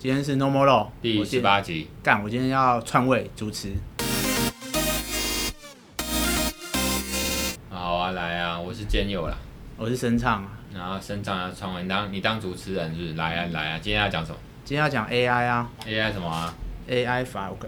今天是 No More Law 第十八集。干，我今天要篡位主持。好啊，来啊，我是兼友啦，我是声唱啊。然后声唱要篡位，你当你当主持人是不是？来啊来啊，今天要讲什么？今天要讲 AI 啊。AI 什么啊？AI 法，我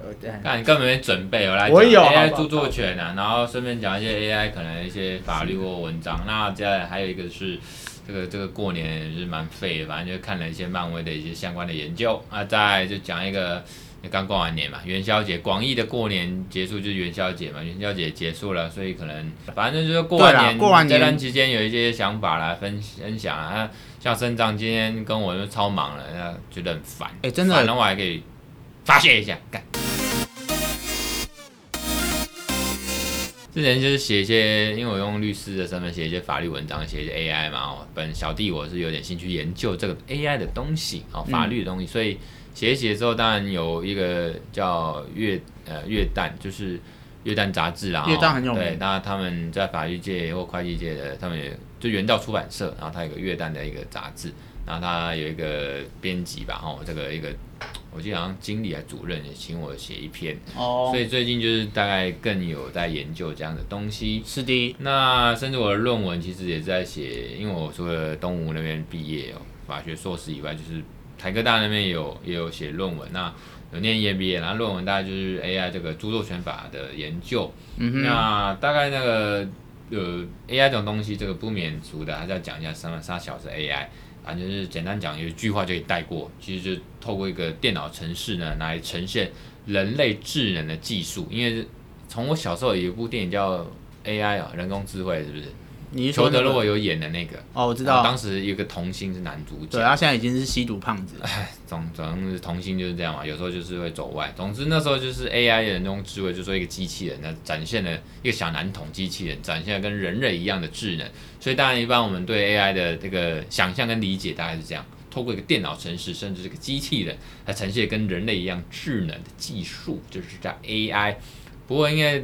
看你根本没准备，我来讲 AI 著作权啊，然后顺便讲一些 AI 可能一些法律或文章。那接下来还有一个是。这个这个过年也是蛮废的，反正就看了一些漫威的一些相关的研究啊，再就讲一个，刚过完年嘛，元宵节，广义的过年结束就是元宵节嘛，元宵节结束了，所以可能反正就是过完年，过完年这段期间有一些想法来分分享啊，像生长今天跟我就超忙了，那觉得很烦，哎，真的，反正我还可以发泄一下，干。之前就是写一些，因为我用律师的身份写一些法律文章，写一些 AI 嘛。哦，本小弟我是有点兴趣研究这个 AI 的东西，哦，法律的东西，所以写一写之后，当然有一个叫月呃月旦，就是月旦杂志啊。月旦很有名。对，那他们在法律界或会计界的，他们也就原道出版社，然后他有个月旦的一个杂志，然后他有一个编辑吧，哦，这个一个。我记得好像经理还主任也请我写一篇，oh. 所以最近就是大概更有在研究这样的东西。是的，那甚至我的论文其实也在写，因为我除了东吴那边毕业哦，法学硕士以外，就是台科大那边也有也有写论文。那有念 EMBA，然后论文大概就是 AI 这个著作权法的研究。嗯哼，那大概那个呃 AI 这种东西，这个不免俗的还是要讲一下什么啥小是 AI。反正是简单讲，有一句话就可以带过。其实就透过一个电脑程式呢，来呈现人类智能的技术。因为从我小时候有一部电影叫 AI 啊，人工智慧是不是？你裘德洛有演的那个哦，我知道。当时有个童星是男主角，对，他现在已经是吸毒胖子。哎，总总之童星就是这样嘛，有时候就是会走歪。总之那时候就是 AI 人工智慧，就说一个机器人，那展现了一个小男童机器人，展现了跟人类一样的智能。所以当然一般我们对 AI 的这个想象跟理解大概是这样，透过一个电脑程式，甚至是个机器人，来呈现跟人类一样智能的技术，就是叫 AI。不过应该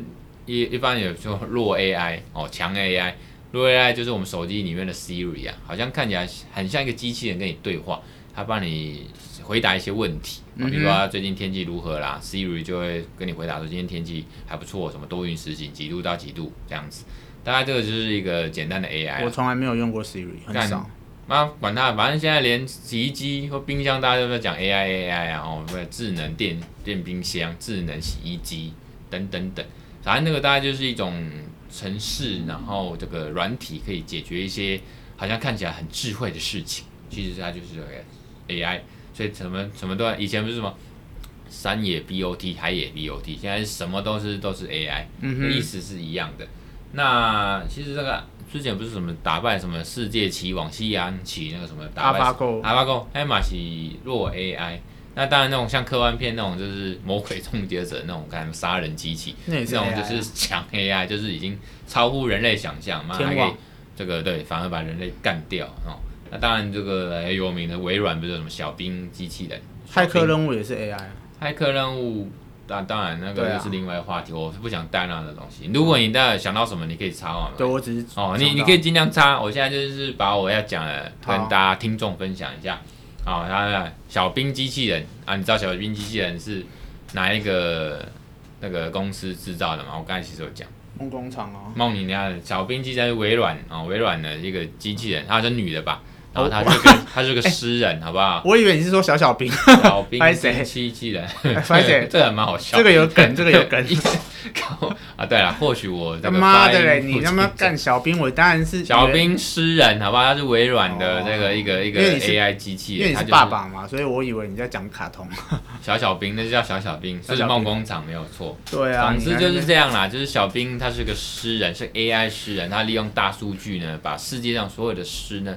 一一般有说弱 AI 哦，强 AI。如果 AI 就是我们手机里面的 Siri 啊，好像看起来很像一个机器人跟你对话，它帮你回答一些问题，比如说最近天气如何啦，Siri 就会跟你回答说今天天气还不错，什么多云时晴，几度到几度这样子。大概这个就是一个简单的 AI。我从来没有用过 Siri，很少。那管它，反正现在连洗衣机或冰箱大家都在讲 AI AI 啊，哦，智能电电冰箱、智能洗衣机等等等，反正那个大概就是一种。程式，然后这个软体可以解决一些好像看起来很智慧的事情，其实它就是 AI，所以什么什么都，以前不是什么山野 BOT，海野 BOT，现在什么都是都是 AI，嗯，意思是一样的。那其实这个之前不是什么打败什么世界棋王西洋棋那个什么打败阿巴狗，阿巴狗，艾玛西弱 AI。那当然，那种像科幻片那种，就是魔鬼终结者那种，看杀人机器，那种就是强 AI，就是已经超乎人类想象，妈，还可以这个对，反而把人类干掉哦。那当然，这个很有名的微软不是有什么小兵机器人？骇客任务也是 AI。骇客任务，当当然那个又是另外一个话题，我是不想带那样的东西。如果你待会想到什么，你可以插话。对，我只是哦，你你可以尽量插。我现在就是把我要讲的跟大家听众分享一下。好，他小兵机器人啊，你知道小兵机器人是哪一个那个公司制造的吗？我刚才其实有讲梦工厂哦。梦你那小兵机器人是微软啊，微软的一个机器人，她是女的吧？然后她是个她是个诗人，好不好？我以为你是说小小兵。小兵 机器人，这个蛮好笑。这个有梗，这个有梗。啊，对了，或许我他妈的嘞，你他妈干小兵，我当然是小兵诗人，好不好？他是微软的这个一个一个 AI 机器人，因为你是爸爸嘛，所以我以为你在讲卡通。小小兵，那就叫小小兵，是梦工厂没有错。对啊，总之就是这样啦，就是小兵他是个诗人，是 AI 诗人，他利用大数据呢，把世界上所有的诗呢，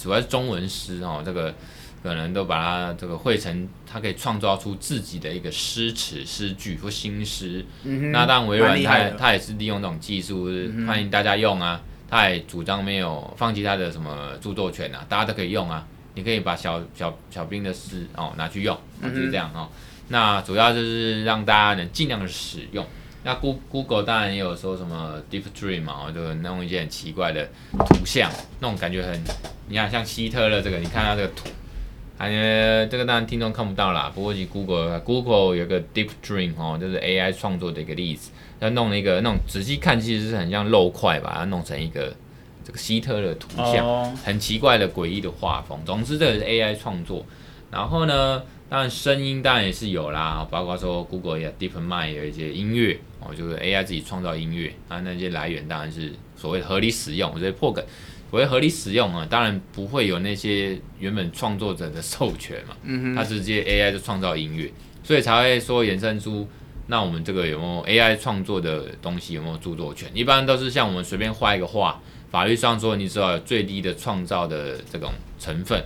主要是中文诗哦，这个。可能都把它这个汇成，它可以创造出自己的一个诗词、诗句或新诗。嗯、那当然，微软它它也是利用这种技术，欢迎大家用啊。它也主张没有放弃它的什么著作权啊，大家都可以用啊。你可以把小小小兵的诗哦拿去用，就是这样哦。那主要就是让大家能尽量的使用。那 Google 当然也有说什么 Deep Dream 嘛，就弄一些很奇怪的图像，那种感觉很，你看像希特勒这个，你看他这个图。还有这个当然听众看不到啦，不过其 Google Google 有个 Deep Dream 哦，就是 AI 创作的一个例子，它弄了一个那种仔细看其实是很像肉块，把它弄成一个这个希特勒图像，oh. 很奇怪的诡异的画风。总之这个是 AI 创作，然后呢，当然声音当然也是有啦，包括说 Google 也 DeepMind 有一些音乐哦，就是 AI 自己创造音乐，啊那些来源当然是所谓合理使用，我觉得破梗。不会合理使用啊，当然不会有那些原本创作者的授权嘛，嗯哼，它直接 AI 就创造音乐，所以才会说衍生出，那我们这个有没有 AI 创作的东西有没有著作权？一般都是像我们随便画一个画。法律上说，你知道有最低的创造的这种成分，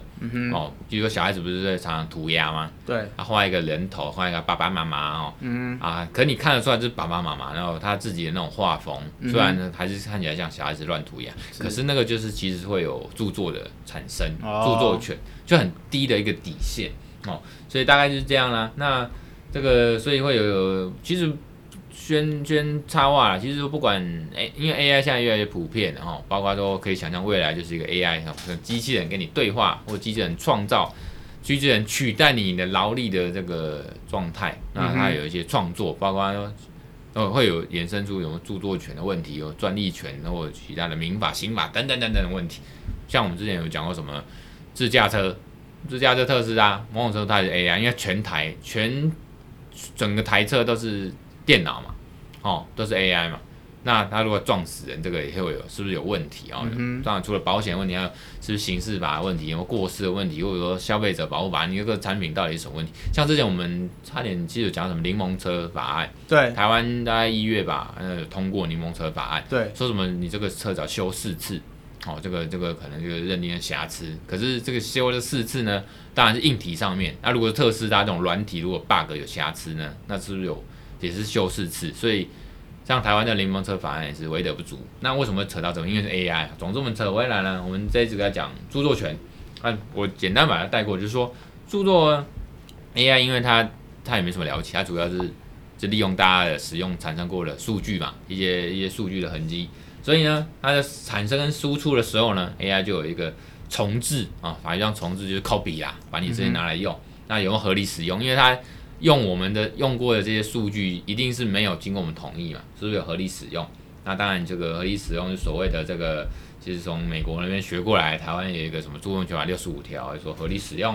哦，比如说小孩子不是在常常涂鸦吗？对，他画一个人头，画一个爸爸妈妈哦，嗯啊，可你看得出来这是爸爸妈妈，然后他自己的那种画风，嗯、虽然呢还是看起来像小孩子乱涂鸦，是可是那个就是其实会有著作的产生，哦、著作权就很低的一个底线哦，所以大概就是这样啦。那这个所以会有，有其实。宣宣插话了，其实不管哎，因为 AI 现在越来越普遍哦，包括说可以想象未来就是一个 AI，机器人跟你对话，或机器人创造，机器人取代你的劳力的这个状态，那它有一些创作，包括说哦会有衍生出什么著作权的问题，有专利权，或者其他的民法、刑法等等等等的问题。像我们之前有讲过什么自驾车，自驾车特斯拉，某种程度它是 AI，因为全台全整个台车都是。电脑嘛，哦，都是 AI 嘛，那它如果撞死人，这个也会有，是不是有问题啊？哦嗯、当然，除了保险问题，还有是不是刑事法的问题，有过失的问题，或者说消费者保护法，你这个产品到底是什么问题？像之前我们差点记得讲什么柠檬车法案，对，台湾大概一月吧，呃，通过柠檬车法案，对，说什么你这个车只要修四次，哦，这个这个可能就认定的瑕疵，可是这个修了四次呢，当然是硬体上面，那如果特斯拉这种软体如果 bug 有瑕疵呢，那是不是有？也是修四次，所以像台湾的柠檬车法案也是为德不足。那为什么扯到这？因为是 AI。总之我们扯回来呢，我们这一次在讲著作权。啊，我简单把它带过，就是说著作 AI，因为它它也没什么了不起，它主要是就利用大家的使用产生过的数据嘛，一些一些数据的痕迹。所以呢，它的产生跟输出的时候呢，AI 就有一个重制啊，法律上重制就是 copy 啦，把你这些拿来用。那有没有合理使用？因为它用我们的用过的这些数据，一定是没有经过我们同意嘛？是不是有合理使用？那当然，这个合理使用是所谓的这个，其实从美国那边学过来，台湾有一个什么著作权法六十五条，说合理使用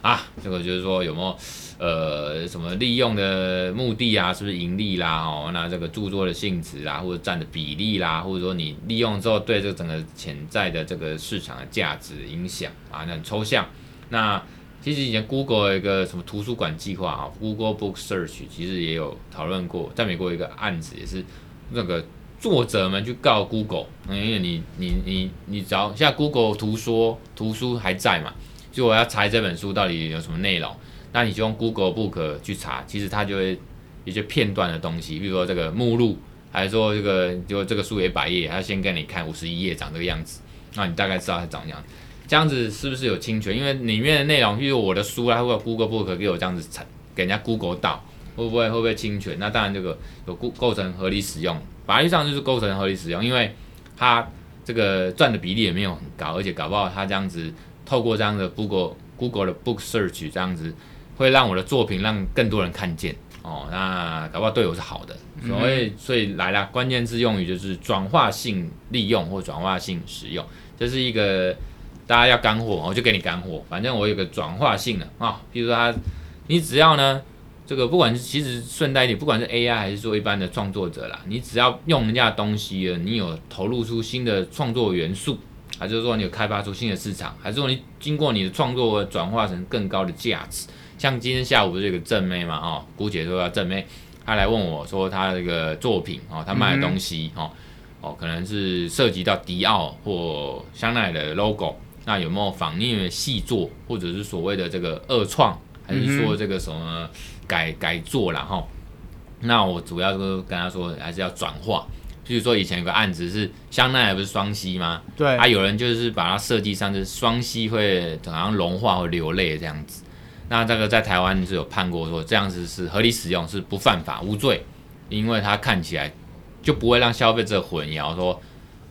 啊，这个就是说有没有呃什么利用的目的啊，是不是盈利啦？哦，那这个著作的性质啊，或者占的比例啦，或者说你利用之后对这整个潜在的这个市场的价值影响啊，那很抽象，那。其实以前 Google 一个什么图书馆计划啊，Google Book Search 其实也有讨论过，在美国一个案子也是那个作者们去告 Google，因为你你你你只要现在 Google 图说图书还在嘛，就我要查这本书到底有什么内容，那你就用 Google Book 去查，其实它就会一些片段的东西，比如说这个目录，还是说这个就这个书有百页，它先给你看五十一页长这个样子，那你大概知道它长这样子。这样子是不是有侵权？因为里面的内容，譬如我的书啊，或者 Google Book 给我这样子给人家 Google 到，会不会会不会侵权？那当然这个有构构成合理使用，法律上就是构成合理使用，因为它这个赚的比例也没有很高，而且搞不好它这样子透过这样的 Google Google 的 Book Search 这样子，会让我的作品让更多人看见哦，那搞不好对我是好的。所以所以来了，关键字用语就是转化性利用或转化性使用，这是一个。大家要干货，我就给你干货。反正我有个转化性的啊，比如说他，你只要呢，这个不管是其实顺带一点，不管是 AI 还是说一般的创作者啦，你只要用人家的东西，你有投入出新的创作元素，还是说你有开发出新的市场，还是说你经过你的创作转化成更高的价值？像今天下午这个正妹嘛，哦，姑且说要正妹，她来问我说她这个作品哦，她卖的东西哦，哦，可能是涉及到迪奥或香奈儿的 logo。那有没有仿聂细作，或者是所谓的这个二创，还是说这个什么改改作然后？那我主要都跟他说，还是要转化。譬如说以前有个案子是香奈儿不是双 C 吗？对，啊，有人就是把它设计上就是双 C 会好像融化或流泪这样子。那这个在台湾是有判过说这样子是合理使用，是不犯法无罪，因为它看起来就不会让消费者混淆说。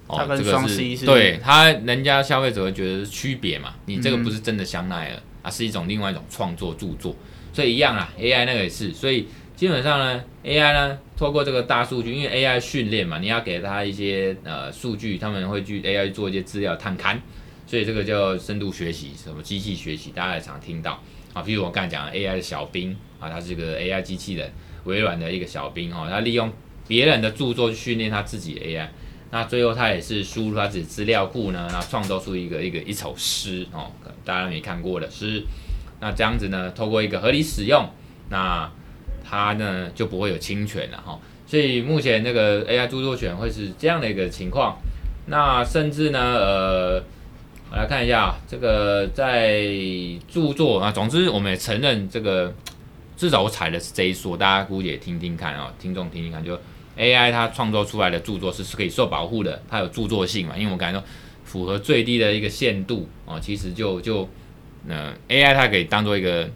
哦，这个是对他人家消费者会觉得是区别嘛？你这个不是真的香奈儿，啊，是一种另外一种创作著作，所以一样啊，AI 那个也是，所以基本上呢，AI 呢，透过这个大数据，因为 AI 训练嘛，你要给它一些呃数据，他们会去 AI 做一些资料探勘，所以这个叫深度学习，什么机器学习，大家也常听到啊，比如我刚才讲的 AI 的小兵啊，它是一个 AI 机器人，微软的一个小兵哈，它利用别人的著作去训练它自己的 AI。那最后他也是输入他自己资料库呢，然后创造出一个一个一首诗哦，大家没看过的诗。那这样子呢，透过一个合理使用，那它呢就不会有侵权了哈。所以目前那个 AI 著作权会是这样的一个情况。那甚至呢，呃，我来看一下这个在著作啊，总之我们也承认这个，至少我踩的是这一说，大家估计也听听看啊，听众听听看就。AI 它创作出来的著作是是可以受保护的，它有著作性嘛？因为我感觉说符合最低的一个限度哦，其实就就呃 AI 它可以当做一个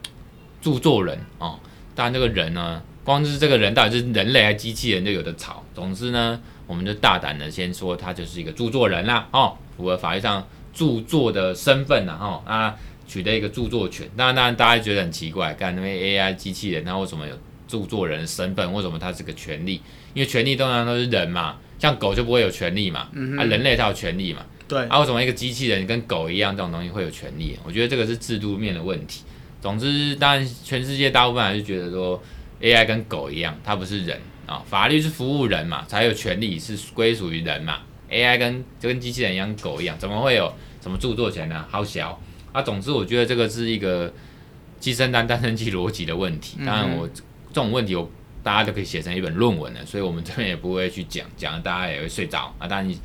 著作人哦。当然这个人呢，光是这个人到底是人类还是机器人就有的吵。总之呢，我们就大胆的先说他就是一个著作人啦哦，符合法律上著作的身份呐哦，啊取得一个著作权。当然当然大家觉得很奇怪，干那 AI 机器人它为什么有著作人的身份？为什么他是个权利？因为权利通常都是人嘛，像狗就不会有权利嘛，嗯、啊，人类才有权利嘛，对，啊，为什么一个机器人跟狗一样这种东西会有权利？我觉得这个是制度面的问题。总之，当然全世界大部分还是觉得说 AI 跟狗一样，它不是人啊、哦，法律是服务人嘛，才有权利是归属于人嘛。AI 跟就跟机器人一样，狗一样，怎么会有什么著作权呢？好小啊！总之，我觉得这个是一个鸡生蛋，蛋生鸡逻辑的问题。当然我，这种问题我。大家都可以写成一本论文了，所以我们这边也不会去讲，讲了大家也会睡着啊。当然，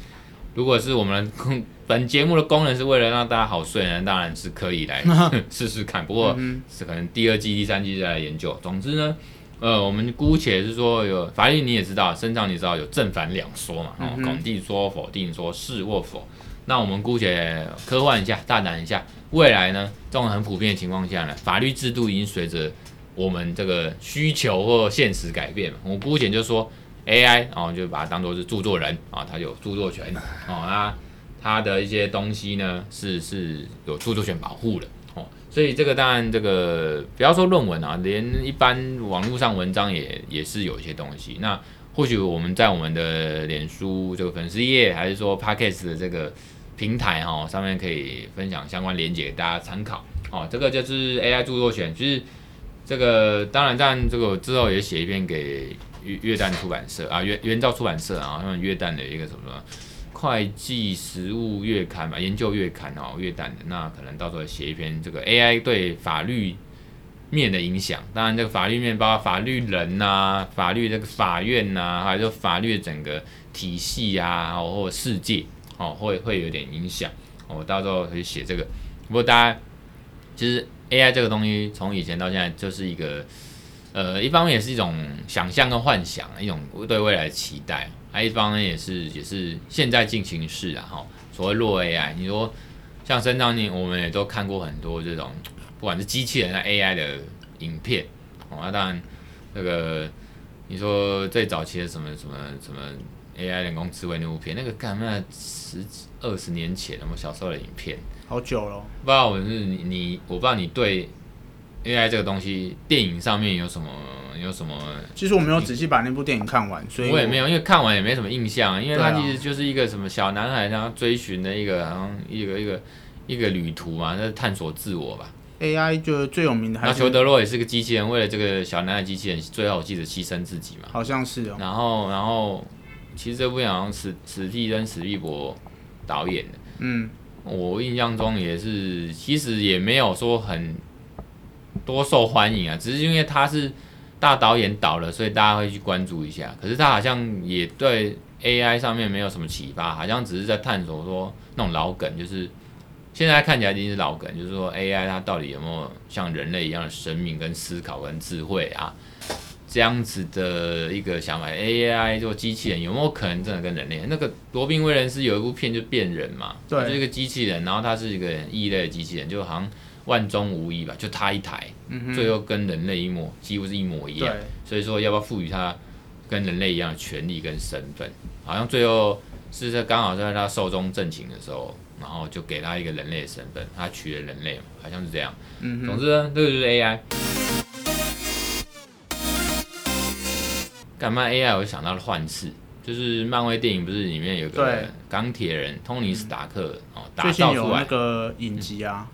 如果是我们 本节目的功能是为了让大家好睡呢，当然是可以来 试试看。不过是可能第二季、第三季再来研究。总之呢，呃，我们姑且是说有法律，你也知道，身上你知道有正反两说嘛，哦，肯定说、否定说，是或否。那我们姑且科幻一下，大胆一下，未来呢，这种很普遍的情况下呢，法律制度已经随着。我们这个需求或现实改变嘛，我姑且就说 AI，然后就把它当做是著作人啊，它有著作权哦，那它的一些东西呢是是有著作权保护的哦，所以这个当然这个不要说论文啊，连一般网络上文章也也是有一些东西。那或许我们在我们的脸书这个粉丝页，还是说 Podcast 的这个平台哈上面可以分享相关连接给大家参考哦。这个就是 AI 著作权，就是。这个当然，当然，这个我之后也写一篇给约约旦出版社啊，原原造出版社啊，他们约旦的一个什么会计实务月刊嘛，研究月刊哦，约旦的，那可能到时候写一篇这个 AI 对法律面的影响。当然，这个法律面包括法律人呐、法律这个法院呐、啊，还有法律整个体系啊，或者世界哦，会会有点影响。我到时候可以写这个。不过大家其实。AI 这个东西从以前到现在就是一个，呃，一方面也是一种想象跟幻想，一种对未来的期待；还一方面也是也是现在进行式啊，哈。所谓弱 AI，你说像身上你我们也都看过很多这种，不管是机器人的 AI 的影片，哦，那当然那个你说最早期的什么什么什么 AI 人工智慧那部片，那个干那十几二十年前我们小时候的影片。好久了，不知道我是你你，我不知道你对 AI 这个东西电影上面有什么有什么？其实我没有仔细把那部电影看完，所以我，我也没有，因为看完也没什么印象，因为它其实就是一个什么小男孩他追寻的一个好像一个一个一个旅途嘛，那是探索自我吧。AI 就最有名的还是，那裘德洛也是个机器人，为了这个小男孩机器人，最后我记得牺牲自己嘛。好像是哦。然后然后其实这部电影好像史史蒂跟史匹柏导演的，嗯。我印象中也是，其实也没有说很多受欢迎啊，只是因为他是大导演导了，所以大家会去关注一下。可是他好像也对 AI 上面没有什么启发，好像只是在探索说那种老梗，就是现在看起来已经是老梗，就是说 AI 它到底有没有像人类一样的生命跟思考跟智慧啊？这样子的一个想法，AI 做机器人有没有可能真的跟人类？那个罗宾威廉斯有一部片就变人嘛，对，就是一个机器人，然后他是一个异类的机器人，就好像万中无一吧，就他一台，嗯、最后跟人类一模，几乎是一模一样。所以说要不要赋予他跟人类一样的权利跟身份？好像最后是在刚好在他寿终正寝的时候，然后就给他一个人类的身份，他取了人类嘛，好像是这样。嗯哼，总之呢，这个就是 AI。干嘛 AI？我就想到了幻视，就是漫威电影不是里面有个钢铁人托尼史塔克哦，打造出来那个影集啊。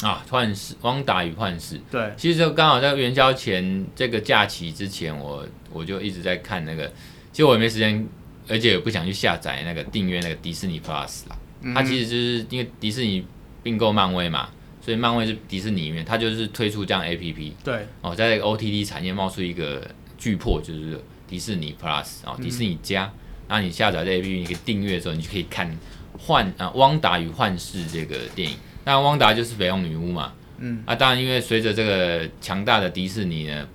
啊，幻视，汪达与幻视。对，其实就刚好在元宵前这个假期之前，我我就一直在看那个，其实我也没时间，而且也不想去下载那个订阅那个迪士尼 Plus 啦。嗯、它其实就是因为迪士尼并购漫威嘛，所以漫威是迪士尼里面，它就是推出这样 APP。对。哦，在 OTT 产业冒出一个巨破，就是迪士尼 Plus 哦，迪士尼加。那、嗯、你下载这 APP，你可以订阅的时候，你就可以看幻啊汪达与幻视这个电影。那汪达就是绯红女巫嘛，嗯，啊，当然，因为随着这个强大的迪士尼呢，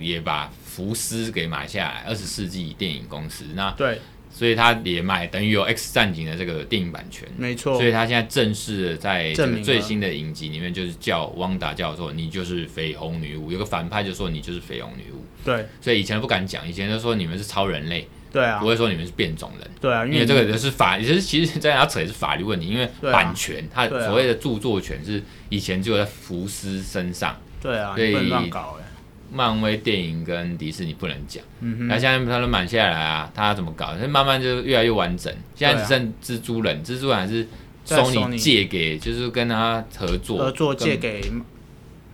也把福斯给买下来，二十世纪电影公司，那对，所以他也买，等于有 X 战警的这个电影版权，没错，所以他现在正式的在这个最新的影集里面，就是叫汪达叫做你就是绯红女巫，有个反派就说你就是绯红女巫，对，所以以前不敢讲，以前就说你们是超人类。对啊，不会说你们是变种人。对啊，因为这个就是法，其实其实在他扯也是法律问题，因为版权，他所谓的著作权是以前就在福斯身上。对啊，所以乱搞哎。漫威电影跟迪士尼不能讲。那现在他都买下来啊，他怎么搞？他慢慢就越来越完整。现在只剩蜘蛛人，蜘蛛人还是 Sony 借给，就是跟他合作。合作借给。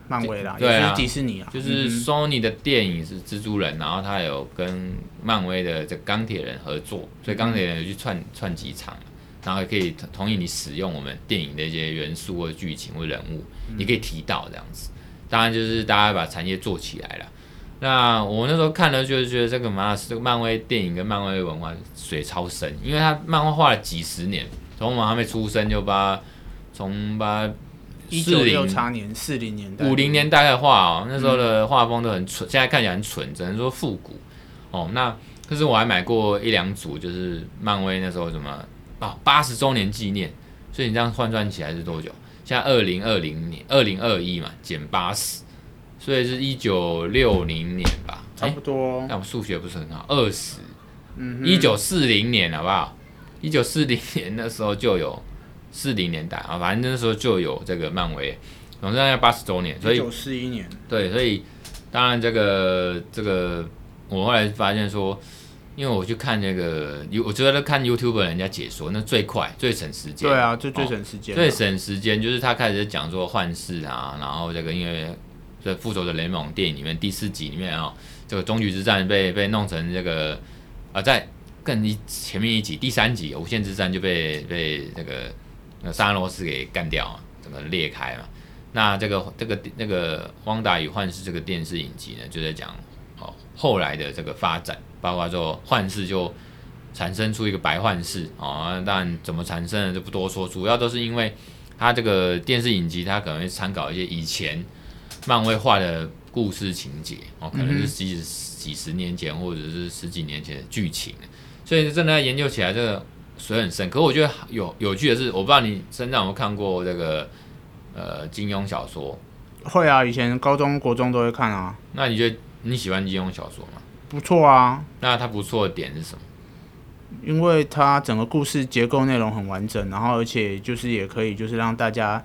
漫威啦，对啊，迪士尼啊，就是 Sony 的电影是蜘蛛人，然后他有跟漫威的这钢铁人合作，所以钢铁人有去串串几场，然后也可以同意你使用我们电影的一些元素或剧情或人物，你可以提到这样子。当然就是大家把产业做起来了。那我那时候看了，就是觉得这个马这个漫威电影跟漫威文化水超深，因为他漫画画了几十年，从我们还没出生就把从把。一九六八年，四零年代，五零年代的画哦，那时候的画风都很蠢，嗯、现在看起来很蠢，只能说复古哦。那可是我还买过一两组，就是漫威那时候什么啊八十周年纪念，所以你这样换算起来是多久？现在二零二零年，二零二一嘛，减八十，所以是一九六零年吧，差不多。但我数学不是很好，二十，嗯，一九四零年好不好？一九四零年那时候就有。四零年代啊，反正那时候就有这个漫威，总之要八十周年，所以一九四一年，对，所以当然这个这个，我后来发现说，因为我去看那个，我觉得看 YouTube 人家解说，那最快最省时间，对啊，就最省时间，哦，最省时间就是他开始讲说幻视啊，然后这个因为这复仇者联盟电影里面第四集里面啊，这个终局之战被被弄成这个啊，在更一前面一集第三集无限之战就被被这个。那萨罗斯给干掉，整个裂开嘛。那这个这个那个《汪达与幻视》这个电视影集呢，就在讲哦后来的这个发展，包括说幻视就产生出一个白幻视哦，但怎么产生的就不多说，主要都是因为它这个电视影集，它可能会参考一些以前漫威画的故事情节哦，可能是几几十年前或者是十几年前的剧情，所以真的研究起来这个。水很深，可我觉得有有趣的是，我不知道你身上有没有看过这个呃金庸小说？会啊，以前高中国中都会看啊。那你觉得你喜欢金庸小说吗？不错啊。那它不错的点是什么？因为它整个故事结构内容很完整，然后而且就是也可以就是让大家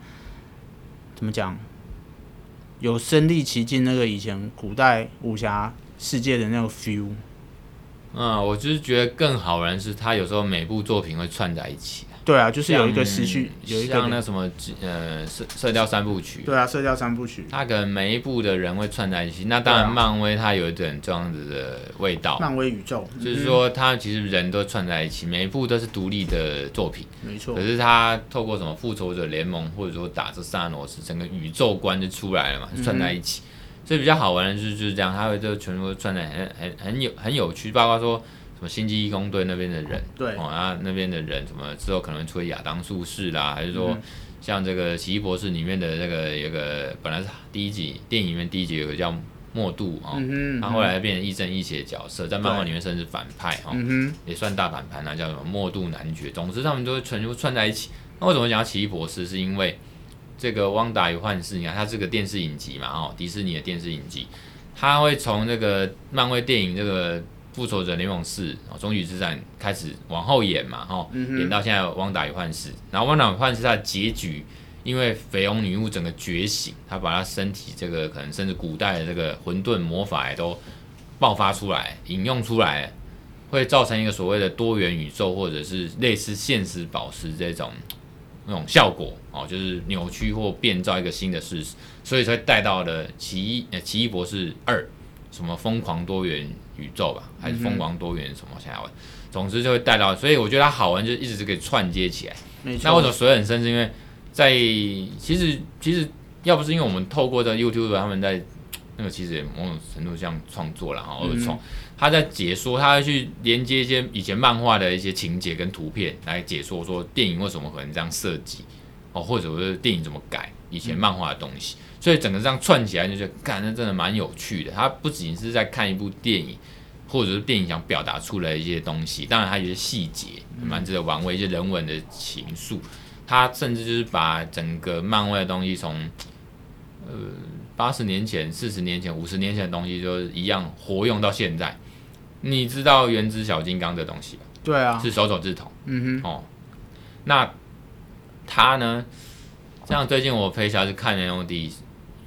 怎么讲，有身临其境那个以前古代武侠世界的那个 feel。嗯，我就是觉得更好玩是，他有时候每部作品会串在一起。对啊，就是有一个时序，有一个像那什么呃射射雕三部曲。对啊，射雕三部曲。它可能每一部的人会串在一起。那当然，漫威它有一点这样子的味道。漫威宇宙就是说，它其实人都串在一起，每一部都是独立的作品。没错。可是它透过什么复仇者联盟，或者说打这萨诺斯，整个宇宙观就出来了嘛，就串在一起。所以比较好玩的就是就是这样，它会就全部串在很很很有很有趣，包括说。星际义工队那边的人，对哦，啊那边的人什么之后可能出亚当术士啦，还是说像这个奇异博士里面的那个有个本来是第一集电影里面第一集有个叫莫杜啊，他、后来变成亦正亦邪的角色，在漫画里面甚至反派哦，嗯、也算大反派那叫什么莫杜男爵。总之他们都会全部串在一起。那为什么讲到奇异博士？是因为这个汪达与幻视，你看它是个电视影集嘛，哦，迪士尼的电视影集，它会从这个漫威电影这个。复仇者联盟四哦，终局之战开始往后演嘛，哈、嗯，演到现在汪达与幻视，然后汪达与幻视它的结局，因为绯红女巫整个觉醒，她把她身体这个可能甚至古代的这个混沌魔法也都爆发出来，引用出来，会造成一个所谓的多元宇宙或者是类似现实宝石这种那种效果哦，就是扭曲或变造一个新的事实，所以才带到了奇异呃奇异博士二。什么疯狂多元宇宙吧，还是疯狂多元什么？想要玩，总之就会带到，所以我觉得它好玩，就一直是可以串接起来。那为什么水很深？是因为在其实其实要不是因为我们透过这 YouTube 他们在那个其实也某种程度像创作了哈，二创，他在解说，他会去连接一些以前漫画的一些情节跟图片来解说，说电影为什么可能这样设计哦，或者是电影怎么改以前漫画的东西。所以整个这样串起来就觉得，看，那真的蛮有趣的。它不仅是在看一部电影，或者是电影想表达出来的一些东西，当然还有一些细节蛮值得玩味，一些人文的情愫。它甚至就是把整个漫威的东西从呃八十年前、四十年前、五十年前的东西，就一样活用到现在。你知道原子小金刚这东西吧？对啊，是手手治虫。嗯哼，哦，那他呢？像最近我陪小孩子看 NOD。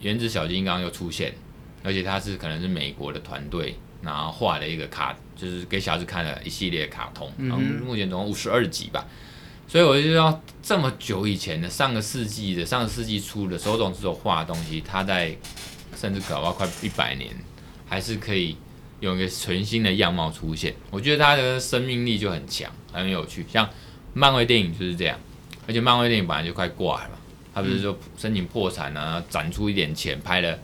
原子小金刚又出现，而且他是可能是美国的团队，然后画了一个卡，就是给小孩子看了一系列卡通，然后目前总共五十二集吧。所以我就知道这么久以前的上个世纪的上个世纪初的手冢治虫画的东西，他在甚至搞到快一百年，还是可以有一个全新的样貌出现。我觉得他的生命力就很强，很有趣。像漫威电影就是这样，而且漫威电影本来就快挂了。他不是说申请破产啊，攒出一点钱拍了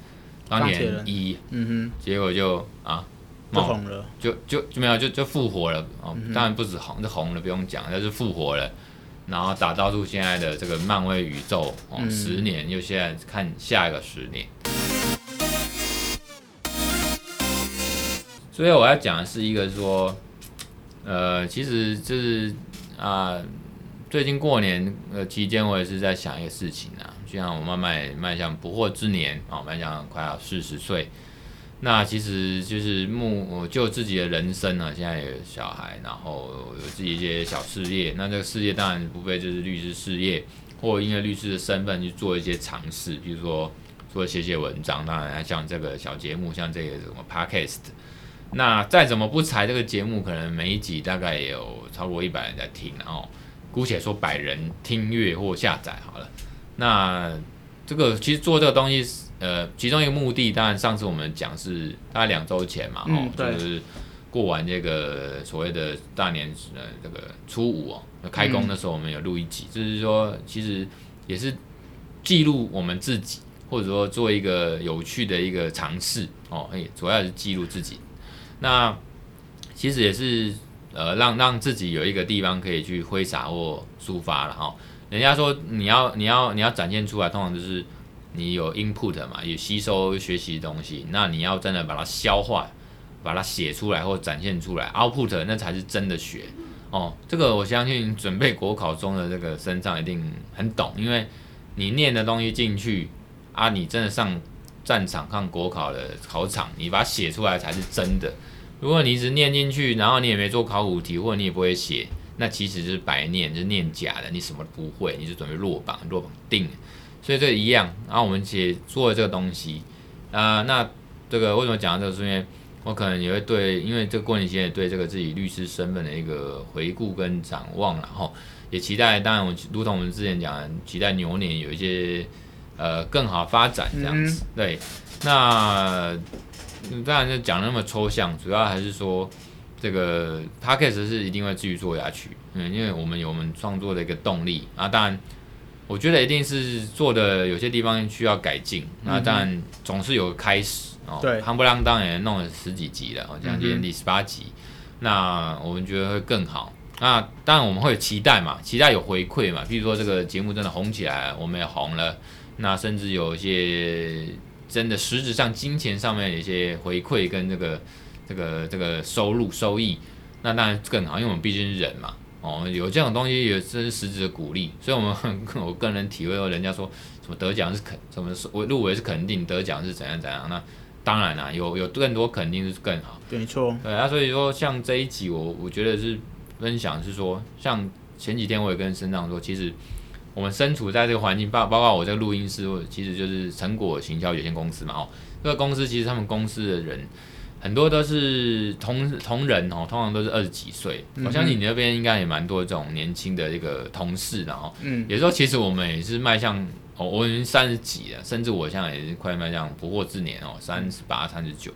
当年一，嗯哼，结果就啊，就红了，就就就没有，就就复活了哦。当然不止红，就红了不用讲，但是复活了，然后打造出现在的这个漫威宇宙哦，十年又现在看下一个十年。所以我要讲的是一个说，呃，其实就是啊。最近过年呃期间，我也是在想一个事情啊，就像我慢慢迈向不惑之年啊，迈向快要四十岁，那其实就是目就自己的人生呢，现在有小孩，然后有自己一些小事业，那这个事业当然不非就是律师事业，或因为律师的身份去做一些尝试，比如说做写写文章，当然像这个小节目，像这个什么 podcast，那再怎么不才，这个节目可能每一集大概也有超过一百人在听，然后。姑且说百人听阅或下载好了，那这个其实做这个东西，呃，其中一个目的，当然上次我们讲是大概两周前嘛，哦、嗯，就是过完这个所谓的大年呃这个初五哦，开工的时候我们有录一集，嗯、就是说其实也是记录我们自己，或者说做一个有趣的一个尝试哦，哎，主要是记录自己，那其实也是。呃，让让自己有一个地方可以去挥洒或抒发了哈。人家说你要你要你要展现出来，通常就是你有 input 嘛，有吸收学习东西。那你要真的把它消化，把它写出来或展现出来，output 那才是真的学哦。这个我相信准备国考中的这个身上一定很懂，因为你念的东西进去啊，你真的上战场看国考的考场，你把它写出来才是真的。如果你一直念进去，然后你也没做考古题，或者你也不会写，那其实就是白念，就是念假的，你什么都不会，你就准备落榜，落榜定。所以这一样。然后我们写做了这个东西，啊、呃，那这个为什么讲到这个？是因为我可能也会对，因为这个过年期间也对这个自己律师身份的一个回顾跟展望，然后也期待，当然我如同我们之前讲的，期待牛年有一些呃更好发展这样子。嗯、对，那。当然就讲那么抽象，主要还是说这个 podcast 是一定会继续做下去，嗯，因为我们有我们创作的一个动力啊。当然，我觉得一定是做的有些地方需要改进，那当然总是有开始哦。对，夯不啷当也弄了十几集了，像今天第十八集，那我们觉得会更好。那当然我们会有期待嘛，期待有回馈嘛，比如说这个节目真的红起来，我们也红了，那甚至有一些。真的实质上金钱上面的一些回馈跟这个这个这个收入收益，那当然更好，因为我们毕竟是人嘛，哦，有这种东西也是实质的鼓励，所以我们我个人体会到，人家说什么得奖是肯，什么我入围是肯定，得奖是怎样怎样，那当然啦、啊，有有更多肯定是更好，没错。对啊，所以说像这一集我我觉得是分享是说，像前几天我也跟身障说，其实我们身处在这个环境，包包括我这个录音室，其实就是成果行销有限公司嘛，哦，这个公司其实他们公司的人。很多都是同同仁哦，通常都是二十几岁。嗯、我相信你那边应该也蛮多这种年轻的这个同事的哦。嗯，有时候其实我们也是迈向哦，我已经三十几了，甚至我现在也是快迈向不惑之年哦，三十八、三十九。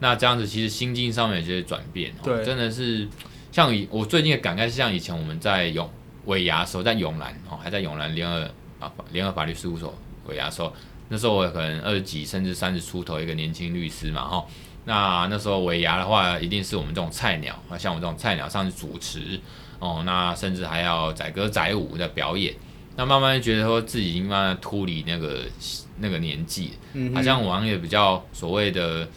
那这样子其实心境上面有些转变哦，真的是像以我最近的感慨是像以前我们在永尾牙的时候，在永兰哦，还在永兰联合啊联合法律事务所尾牙的时候，那时候我可能二十几甚至三十出头一个年轻律师嘛哈。那那时候尾牙的话，一定是我们这种菜鸟啊，像我这种菜鸟上去主持哦，那甚至还要载歌载舞的表演。那慢慢觉得说自己已经慢慢脱离那个那个年纪，嗯，好像往一个比较所谓的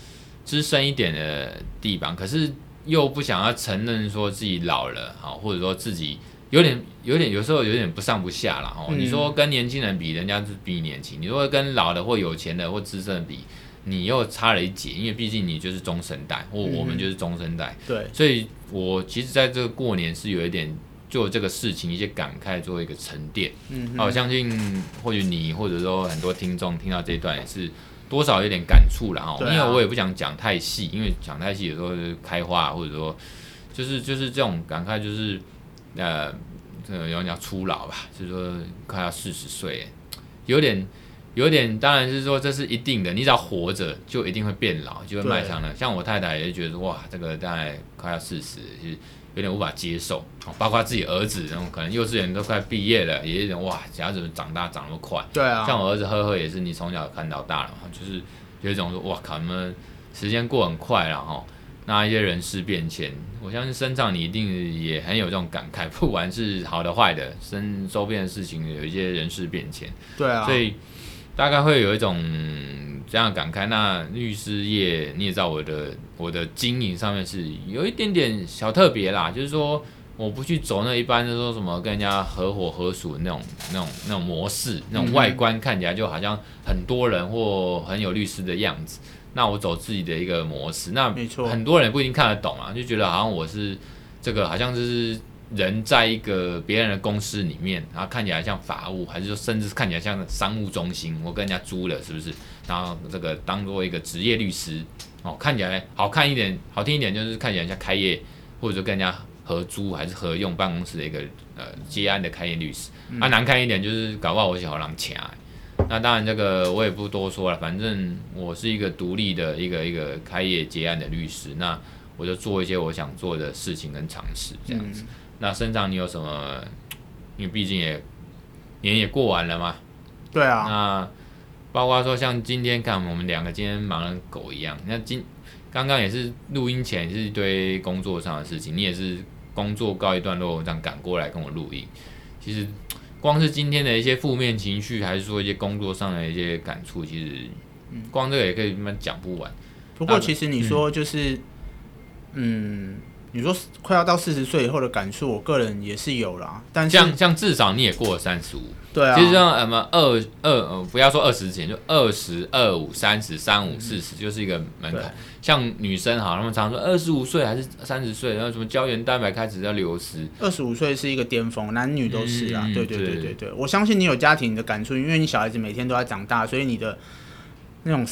资深一点的地方，可是又不想要承认说自己老了啊，或者说自己有点有点有时候有点不上不下了哦。你说跟年轻人比，人家是比你年轻；你说跟老的或有钱的或资深的比。你又差了一截，因为毕竟你就是中生代，或我们就是中生代，嗯、对，所以我其实在这个过年是有一点做这个事情一些感慨，做一个沉淀。嗯，我相信或许你或者说很多听众听到这一段也是多少有点感触了哈，啊、因为我也不想讲太细，因为讲太细有时候是开花，或者说就是就是这种感慨，就是呃，这个有人讲初老吧，就是说快要四十岁，有点。有点，当然是说这是一定的，你只要活着，就一定会变老，就会迈向了。像我太太也是觉得哇，这个大概快要四十，其实有点无法接受。包括自己儿子，然后可能幼稚园都快毕业了，也有点哇，小孩子长大长那么快。对啊。像我儿子呵呵也是，你从小看到大了嘛，就是有一种说哇靠，你们时间过很快了哈。那一些人事变迁，我相信身上你一定也很有这种感慨，不管是好的坏的，身周边的事情有一些人事变迁。对啊。所以。大概会有一种这样的感慨。那律师业你也知道，我的我的经营上面是有一点点小特别啦，就是说我不去走那一般的说什么跟人家合伙合署的那种那种那种模式，那种外观看起来就好像很多人或很有律师的样子。那我走自己的一个模式，那很多人不一定看得懂啊，就觉得好像我是这个好像就是。人在一个别人的公司里面，然后看起来像法务，还是说甚至看起来像商务中心，我跟人家租了，是不是？然后这个当做一个职业律师，哦，看起来好看一点，好听一点，就是看起来像开业或者说跟人家合租还是合用办公室的一个呃接案的开业律师。啊、难看一点就是搞不好我就好人抢。那当然这个我也不多说了，反正我是一个独立的一个一个开业结案的律师，那我就做一些我想做的事情跟尝试，这样子。嗯那身上你有什么？因为毕竟也年也过完了嘛。对啊。那包括说像今天看我们两个今天忙得狗一样。那今刚刚也是录音前是一堆工作上的事情，你也是工作告一段落这样赶过来跟我录音。其实光是今天的一些负面情绪，还是说一些工作上的一些感触，其实光这个也可以慢慢讲不完。不过其实你说就是，嗯。嗯你说快要到四十岁以后的感触，我个人也是有啦。但是像像至少你也过了三十五，对啊。其实像什么二二呃，不要说二十前，就二十二五、三十、三五、四十，就是一个门槛。像女生哈，他们常说二十五岁还是三十岁，然后什么胶原蛋白开始要流失。二十五岁是一个巅峰，男女都是啊。嗯、对对对对对，对，我相信你有家庭的感触，因为你小孩子每天都在长大，所以你的那种。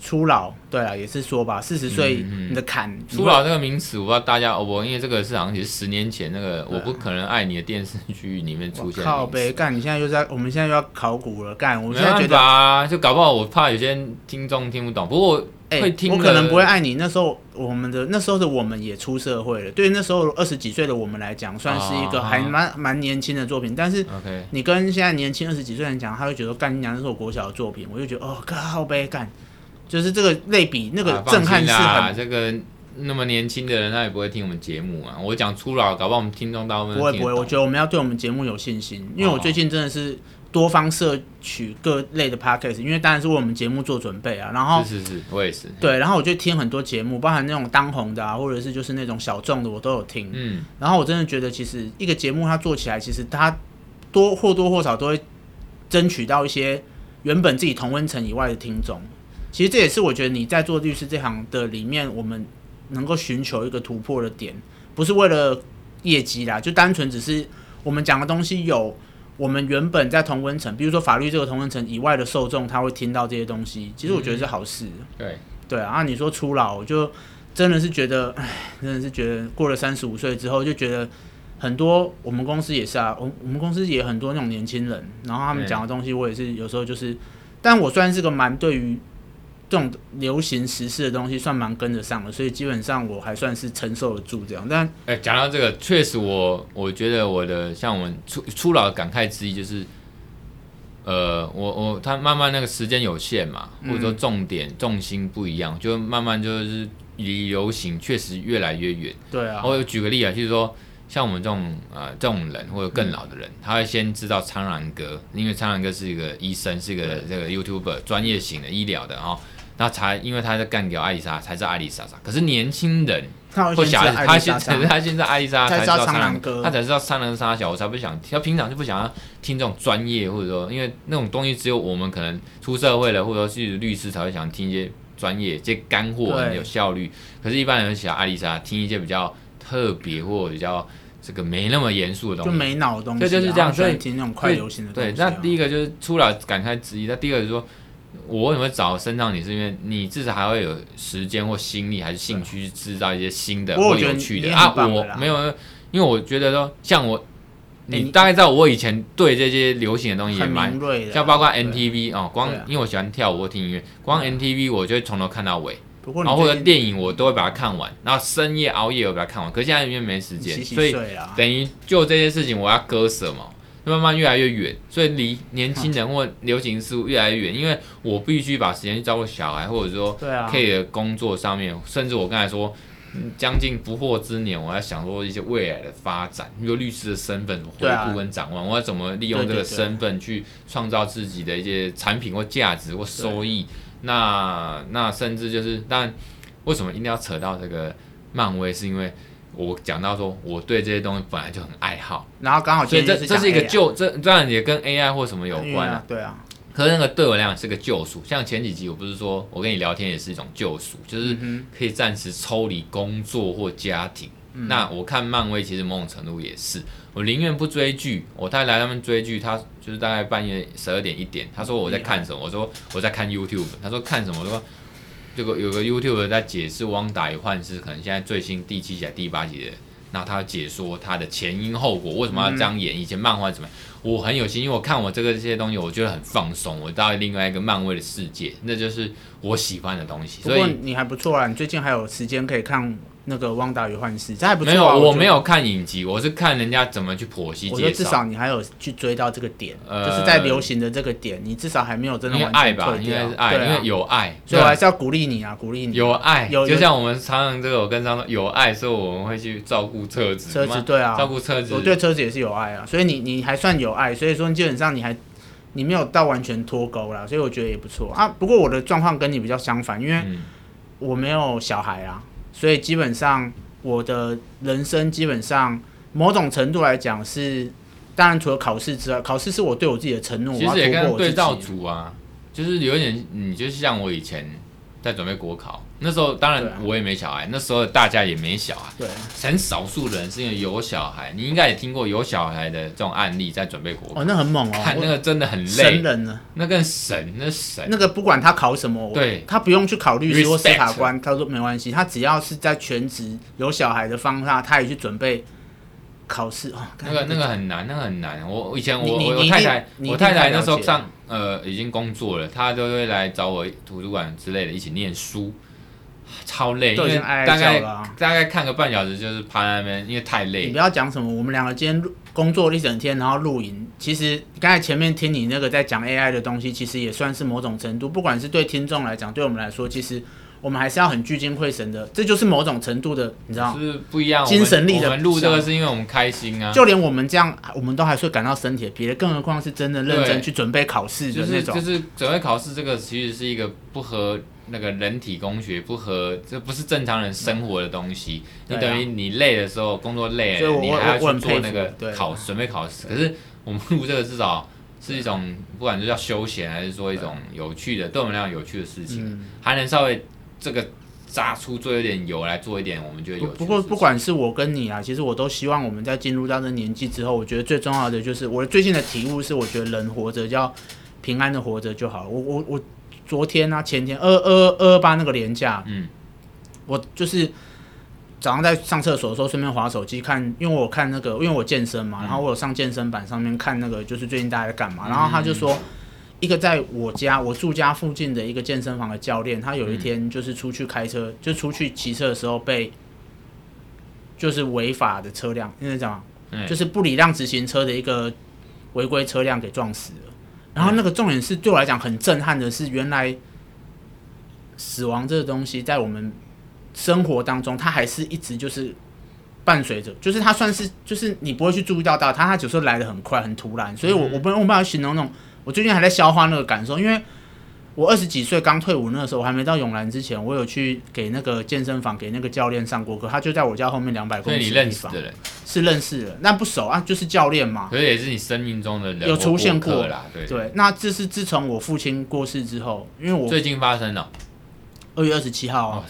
初老，对啊，也是说吧，四十岁你的坎。嗯嗯、初老这个名词，我不知道大家哦不，因为这个是好像也是十年前那个，我不可能爱你的电视剧里面出现。靠北干，你现在又在，我们现在又要考古了干，我现在觉得啊，就搞不好我怕有些听众听不懂，不过会听、欸。我可能不会爱你，那时候我们的那时候的我们也出社会了，对于那时候二十几岁的我们来讲，算是一个还蛮蛮年轻的作品。但是你跟现在年轻二十几岁人讲，他会觉得干你娘，那是我国小的作品，我就觉得哦靠北干。就是这个类比，那个震撼是很、啊、这个那么年轻的人，他也不会听我们节目啊。我讲粗老，搞不好我们听众大部分不会不会。我觉得我们要对我们节目有信心，因为我最近真的是多方摄取各类的 podcast，因为当然是为我们节目做准备啊。然后是是是，我也是。对，然后我就听很多节目，包含那种当红的啊，或者是就是那种小众的，我都有听。嗯。然后我真的觉得，其实一个节目它做起来，其实它多或多或少都会争取到一些原本自己同温层以外的听众。其实这也是我觉得你在做律师这行的里面，我们能够寻求一个突破的点，不是为了业绩啦，就单纯只是我们讲的东西有我们原本在同温层，比如说法律这个同温层以外的受众，他会听到这些东西，其实我觉得是好事。嗯、对对啊，你说初老，我就真的是觉得，哎，真的是觉得过了三十五岁之后，就觉得。很多我们公司也是啊，我我们公司也很多那种年轻人，然后他们讲的东西，我也是有时候就是，但我虽然是个蛮对于这种流行时事的东西算蛮跟得上的，所以基本上我还算是承受得住这样。但哎，讲到这个，确实我我觉得我的像我们初初老的感慨之一就是，呃，我我他慢慢那个时间有限嘛，或者说重点重心不一样，就慢慢就是离流行确实越来越远。对啊，我举个例啊，就是说。像我们这种呃这种人或者更老的人，他会先知道苍兰哥，因为苍兰哥是一个医生，是一个这个 YouTuber 专业型的医疗的哦，然后才因为他在干掉艾丽莎，才知道艾丽莎莎。可是年轻人会想，他现在他现在艾丽莎 才知道他才知道苍蓝鸽杀小，我才不想，他平常就不想要听这种专业或者说，因为那种东西只有我们可能出社会了，或者说是律师才会想听一些专业、这些干货很有效率。可是，一般人想艾丽莎听一些比较。特别或比较这个没那么严肃的东西，就没脑的东西，对，就是这样。所以听那种快流行的东西。对，那第一个就是出来感慨之一。那第二个就是说，我为什么会找身上你，是因为你至少还会有时间或心力，还是兴趣去制造一些新的或有趣的。啊？我没有，因为我觉得说，像我，你大概知道我以前对这些流行的东西也蛮，像包括 NTV 哦，光因为我喜欢跳舞或听音乐，光 NTV 我就会从头看到尾。然后或者电影我都会把它看完，然后深夜熬夜我把它看完，可是现在因为没时间，所以等于就这些事情我要割舍嘛，慢慢越来越远，所以离年轻人或流行事物越来越远，因为我必须把时间去照顾小孩，或者说 K 的工作上面，甚至我刚才说将近不惑之年，我要想说一些未来的发展，比如律师的身份回顾跟展望，我要怎么利用这个身份去创造自己的一些产品或价值或收益。那那甚至就是，但为什么一定要扯到这个漫威？是因为我讲到说，我对这些东西本来就很爱好，然后刚好所以这这是一个救，这当然也跟 AI 或什么有关啊。对啊，可是那个对我来讲是个救赎。像前几集我不是说我跟你聊天也是一种救赎，就是可以暂时抽离工作或家庭。那我看漫威其实某种程度也是。我宁愿不追剧，我太太他们追剧，他就是大概半夜十二点一点，他说我在看什么，我说我在看 YouTube，他说看什么，我说这个有个 YouTube 在解释《汪达与幻视》，可能现在最新第七集、第八集的，然后他解说他的前因后果，为什么要这样演，以前漫画怎么样，我很有心，因为我看我这个这些东西，我觉得很放松，我到另外一个漫威的世界，那就是我喜欢的东西。所以你还不错啊，你最近还有时间可以看。那个《汪达与幻视》这还不错、啊。没有，我没有看影集，我是看人家怎么去剖析介绍。我觉得至少你还有去追到这个点，呃、就是在流行的这个点，你至少还没有真的完全退掉。应该是爱，因为有爱，所以我还是要鼓励你啊，鼓励你。有爱，有就像我们常常这个，我跟张说有爱，所以我们会去照顾车子。车子对啊，照顾车子。我对车子也是有爱啊，所以你你还算有爱，所以说基本上你还你没有到完全脱钩啦，所以我觉得也不错啊。不过我的状况跟你比较相反，因为我没有小孩啊，所以基本上。我的人生基本上某种程度来讲是，当然除了考试之外，考试是我对我自己的承诺。其实也跟对照组啊，就是有点，你就像我以前在准备国考。那时候当然我也没小孩，那时候大家也没小孩，对，很少数人是因为有小孩。你应该也听过有小孩的这种案例，在准备国考。哦，那很猛哦，看那个真的很累，神人呢，那更神，那神。那个不管他考什么，对，他不用去考律师或司法官，他说没关系，他只要是在全职有小孩的方法，他也去准备考试哦。那个那个很难，那个很难。我以前我我太太，我太太那时候上呃已经工作了，她都会来找我图书馆之类的一起念书。超累，因为大概大概看个半小时就是趴在那边，因为太累。你不要讲什么，我们两个今天工作了一整天，然后露营。其实刚才前面听你那个在讲 AI 的东西，其实也算是某种程度，不管是对听众来讲，对我们来说，其实我们还是要很聚精会神的。这就是某种程度的，你知道？是不一样。精神力的。我们录这个是因为我们开心啊。就连我们这样，我们都还是会感到身体的疲累，更何况是真的认真去准备考试的那种。就是就是准备考试这个，其实是一个不合。那个人体工学不合，这不是正常人生活的东西。你等于你累的时候，工作累了，你还要去做那个考准备考试。可是我们录这个至少是一种不管是叫休闲还是说一种有趣的，对我们来讲有趣的事情，嗯、还能稍微这个榨出做一点油来做一点，我们觉得有。不过不管是我跟你啊，其实我都希望我们在进入到这年纪之后，我觉得最重要的就是我最近的体悟是，我觉得人活着要平安的活着就好了。我我我昨天啊前天二二二二八那个年假，嗯，我就是。早上在上厕所的时候，顺便滑手机看，因为我看那个，因为我健身嘛，然后我有上健身板上面看那个，就是最近大家在干嘛。然后他就说，一个在我家我住家附近的一个健身房的教练，他有一天就是出去开车，就出去骑车的时候被，就是违法的车辆，因为讲，就是不礼让直行车的一个违规车辆给撞死了。然后那个重点是对我来讲很震撼的是，原来死亡这个东西在我们。生活当中，它还是一直就是伴随着，就是它算是就是你不会去注意到到他，他有时候来的很快很突然，所以我我不我没办法形容那种，我最近还在消化那个感受，因为我二十几岁刚退伍那个时候，我还没到永兰之前，我有去给那个健身房给那个教练上过课，他就在我家后面两百公里的地方，的人是认识的，那不熟啊，就是教练嘛，所以也是你生命中的人有出现过。啦，对。对，那这是自从我父亲过世之后，因为我最近发生了？二月二十七号啊。哦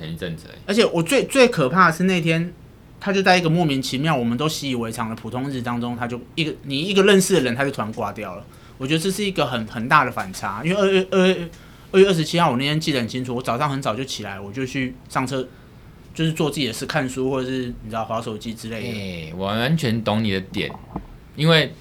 前一阵子，而且我最最可怕的是那天，他就在一个莫名其妙、我们都习以为常的普通日当中，他就一个你一个认识的人，他就突然挂掉了。我觉得这是一个很很大的反差，因为二月二月二月二十七号，我那天记得很清楚，我早上很早就起来，我就去上车，就是做自己的事，看书或者是你知道划手机之类的。我完全懂你的点，因为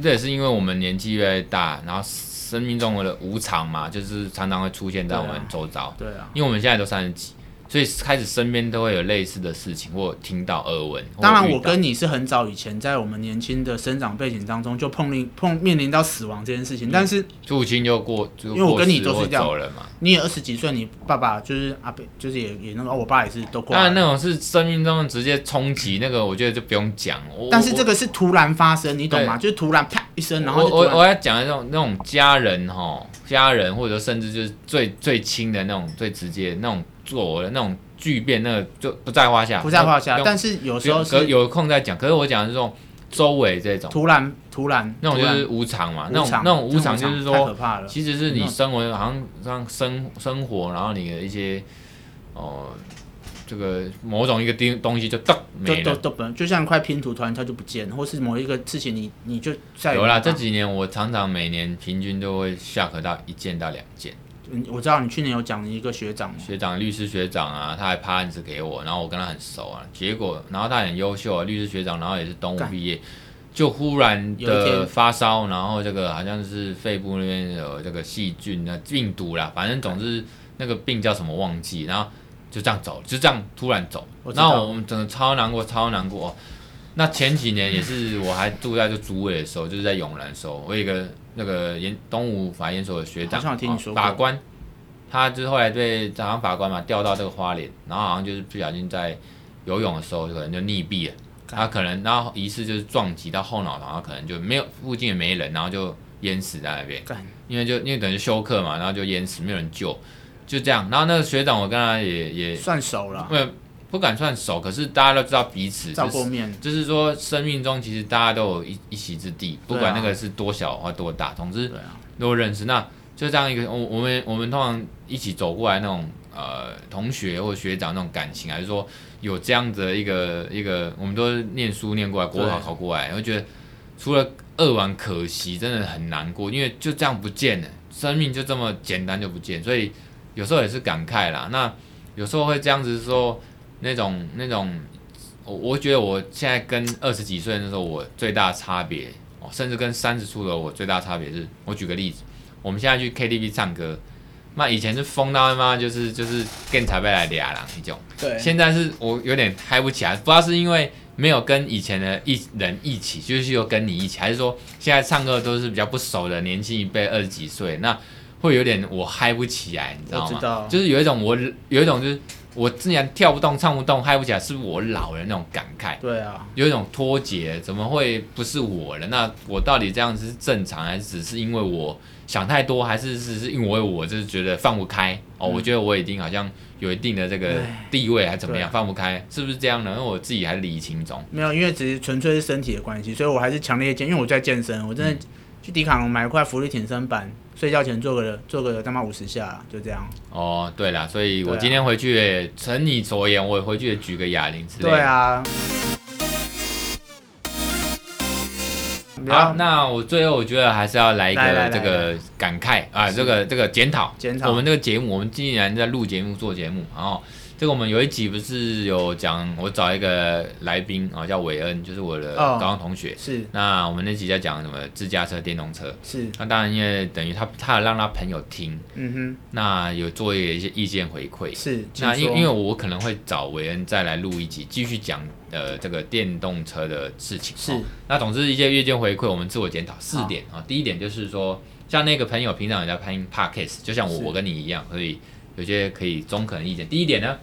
这也是因为我们年纪越来越大，然后。生命中的无常嘛，就是常常会出现在我们周遭。对啊，因为我们现在都三十几。所以开始身边都会有类似的事情，或听到耳闻。当然，我跟你是很早以前在我们年轻的生长背景当中就碰临碰面临到死亡这件事情。但是父亲就过，因为我跟你都是这样走了嘛。你也二十几岁，你爸爸就是阿伯，就是也也那个，我爸也是都过。当然，那种是生命中直接冲击，那个我觉得就不用讲。但是这个是突然发生，你懂吗？就是突然啪一声，然后我我要讲的那种那种家人哈，家人或者甚至就是最最亲的那种最直接那种做的那种。巨变那个就不在话下，不在话下。但是有时候是有空再讲。可是我讲的是这种周围这种突然突然那种就是无常嘛，那种那种无常就是说，可怕了。其实是你生活好像像生生活，然后你的一些哦，这个某种一个东东西就噔没了，都都就像一块拼图，突然它就不见了，或是某一个事情你你就在有啦。这几年我常常每年平均都会下课到一件到两件。我知道你去年有讲一个学长，学长律师学长啊，他还拍案子给我，然后我跟他很熟啊。结果，然后他很优秀啊，律师学长，然后也是东吴毕业，就忽然的发烧，然后这个好像是肺部那边有这个细菌啊病毒啦，反正总之那个病叫什么忘记，然后就这样走，就这样突然走，然后我们整个超难过，超难过。那前几年也是我还住在这租位的时候，就是在永兰的时候，我有一个。那个研东吴法研所的学长，哦、法官，他就是后来被早上法官嘛调到这个花莲，然后好像就是不小心在游泳的时候可能就溺毙了，他可能然后疑似就是撞击到后脑勺，然后可能就没有附近也没人，然后就淹死在那边，因为就因为等于休克嘛，然后就淹死，没有人救，就这样。然后那个学长我跟他也也算熟了，不敢算熟，可是大家都知道彼此，照过面，就是说生命中其实大家都有一一席之地，不管那个是多小或多大，总之都认识。那就这样一个，我我们我们通常一起走过来那种呃同学或学长那种感情，还是说有这样子的一个一个，我们都念书念过来，国考考过来，我觉得除了扼腕可惜，真的很难过，因为就这样不见了，生命就这么简单就不见，所以有时候也是感慨啦。那有时候会这样子说。那种那种，我我觉得我现在跟二十几岁那时候，我最大的差别，哦，甚至跟三十出头我最大的差别是，我举个例子，我们现在去 KTV 唱歌，那以前是疯到他妈就是就是跟台北来俩了那种，对，现在是我有点嗨不起来，不知道是因为没有跟以前的一人一起，就是又跟你一起，还是说现在唱歌都是比较不熟的年轻一辈二十几岁，那会有点我嗨不起来，你知道吗？知道，就是有一种我有一种就是。我竟然跳不动、唱不动、嗨不起来，是不是我老了那种感慨？对啊，有一种脱节，怎么会不是我了？那我到底这样子是正常，还是只是因为我想太多，还是只是因为我就是觉得放不开？哦，我觉得我已经好像有一定的这个地位，还怎么样，放不开，是不是这样呢？因为我自己还理清中。没有，因为只是纯粹是身体的关系，所以我还是强烈建议，因为我在健身，我真的去迪卡侬买一块浮力挺身板，睡觉前做个做个他妈五十下，就这样。哦，对了，所以我今天回去也承你所言，我回去也举个哑铃之类的。对啊。好，那我最后我觉得还是要来一个这个感慨啊，这个这个检讨。检讨。我们这个节目，我们既然在录节目做节目，然后。这个我们有一集不是有讲，我找一个来宾啊，叫韦恩，就是我的高中同学。哦、是。那我们那集在讲什么自驾车、电动车。是。那当然，因为等于他，他有让他朋友听。嗯哼。那有做一些意见回馈。是。那因因为我可能会找韦恩再来录一集，继续讲呃这个电动车的事情。是。那总之一些意见回馈，我们自我检讨四点啊。第一点就是说，像那个朋友平常也在拍 podcast，就像我我跟你一样，所以有些可以中肯的意见。第一点呢。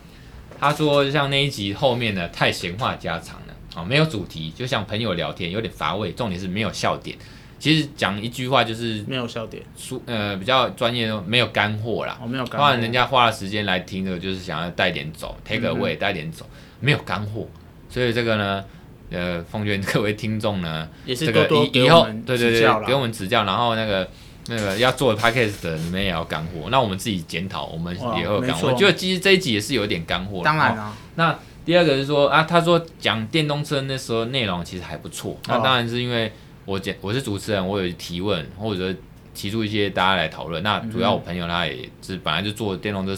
他说：“像那一集后面呢，太闲话家常了，啊，没有主题，就像朋友聊天，有点乏味。重点是没有笑点。其实讲一句话就是没有笑点，说呃比较专业的没有干货啦。哦，没有干货。当然人家花了时间来听的，就是想要带点走，take away，带点走，没有干货。所以这个呢，呃，奉劝各位听众呢，也是多多以以后对对对，给我们指教，然后那个。”那个要做 podcast 的，你们也要干货。那我们自己检讨，我们也会有干货。我觉得其实这一集也是有点干货。当然了、哦。那第二个是说啊，他说讲电动车那时候内容其实还不错。那当然是因为我讲我是主持人，我有提问或者提出一些大家来讨论。那主要我朋友他也是本来就做电动车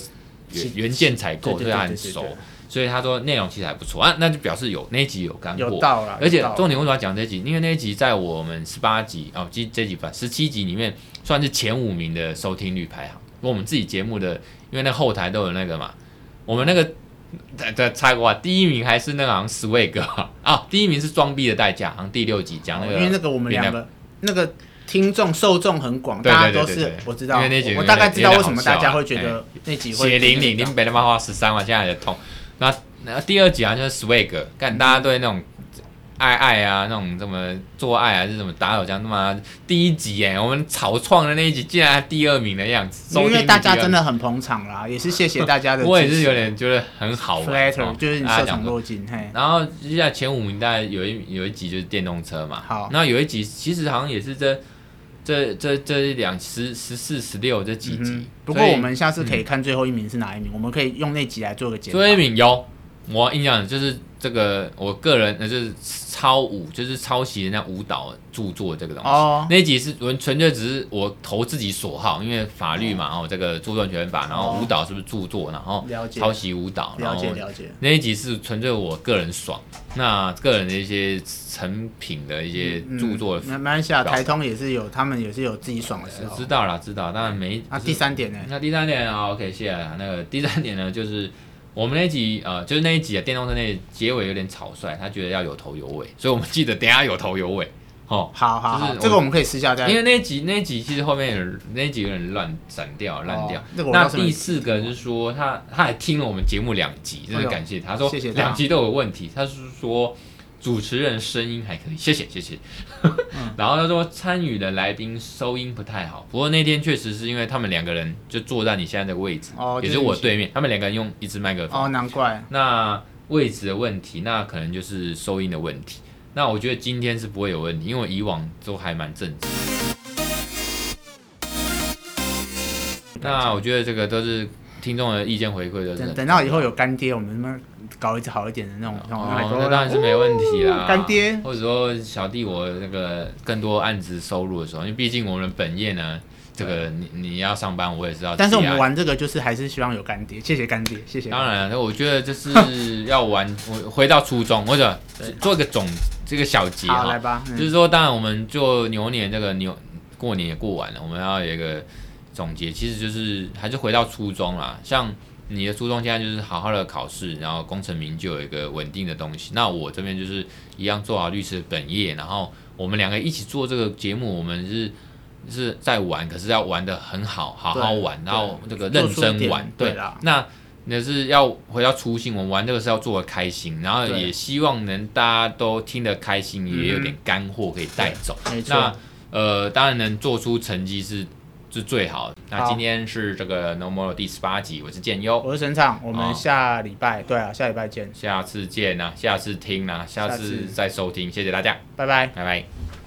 原原件采购，所以他很熟。所以他说内容其实还不错啊，那就表示有那一集有干货。有到了。而且重点为什么要讲这一集？因为那一集在我们十八集哦，这这集吧十七集里面算是前五名的收听率排行。我们自己节目的，因为那后台都有那个嘛，我们那个在在猜过啊，第一名还是那个好像 Swag 啊，第一名是装逼的代价，好像第六集讲那个。因为那个我们两个那个听众受众很广，大家都是我知道，因为那集我大概知道为什么大家会觉得那集会。血淋淋，林北他妈花十三万，现在还在痛。那那第二集啊，就是 swag，看大家对那种爱爱啊，那种什么做爱还是什么打手枪，他妈第一集哎，我们草创的那一集竟然第二名的样子，因为大家真的很捧场啦，也是谢谢大家的。我也是有点觉得很好，flatter，、哦、就是你受宠若惊嘿。然后接下来前五名大概有一有一集就是电动车嘛，好，那有一集其实好像也是这。这这这两十十四十六这几集，不过我们下次可以看最后一名是哪一名，嗯、我们可以用那集来做个检讨。最后一名有，我印象就是。这个我个人呃就是抄舞，就是抄袭人家舞蹈著作这个东西。哦。那一集是纯纯粹只是我投自己所好，因为法律嘛，然后这个著作权法，然后舞蹈是不是著作，然后抄袭舞蹈，了解了解。那一集是纯粹我个人爽，那个人的一些成品的一些著作。那马来西亚台通也是有，他们也是有自己爽的时候。知道了，知道，当然没。啊，第三点呢？那第三点啊，OK，谢谢。那个第三点呢，就是。我们那集呃，就是那一集啊，电动车那结尾有点草率，他觉得要有头有尾，所以我们记得等下有头有尾，哦，好好好，这个我们可以私下再。因为那集那集其实后面有那一集有点乱散掉烂掉。那第四个就是说他他还听了我们节目两集，真的感谢他，说两集都有问题，他是说。主持人声音还可以，谢谢谢谢。嗯、然后他说参与的来宾收音不太好，不过那天确实是因为他们两个人就坐在你现在的位置，哦、也是我对面，他们两个人用一支麦克风。哦，难怪。那位置的问题，那可能就是收音的问题。那我觉得今天是不会有问题，因为以往都还蛮正直。那我觉得这个都是听众的意见回馈的。等等到以后有干爹，我们他搞一次好一点的那种，哦，那当然是没问题啦。干爹，或者说小弟我那个更多案子收入的时候，因为毕竟我们本业呢，这个你你要上班，我也知道。但是我们玩这个就是还是希望有干爹，谢谢干爹，谢谢。当然，那我觉得就是 要玩，我回到初衷，或者做一个总这个小结哈，来吧。就是说，当然我们做牛年这个牛过年也过完了，我们要有一个总结，其实就是还是回到初衷啦，像。你的初衷现在就是好好的考试，然后功成名就，有一个稳定的东西。那我这边就是一样做好律师的本业，然后我们两个一起做这个节目，我们是是在玩，可是要玩的很好，好好玩，然后这个认真玩。对，那那是要回到初心，我们玩这个是要做的开心，然后也希望能大家都听得开心，也有点干货可以带走。那呃，当然能做出成绩是。是最好的。那今天是这个 No More 第十八集，我是建优，我是沈畅，我们下礼拜，哦、对啊，下礼拜见，下次见啊，下次听啊，下次。再收听，谢谢大家，拜拜，拜拜。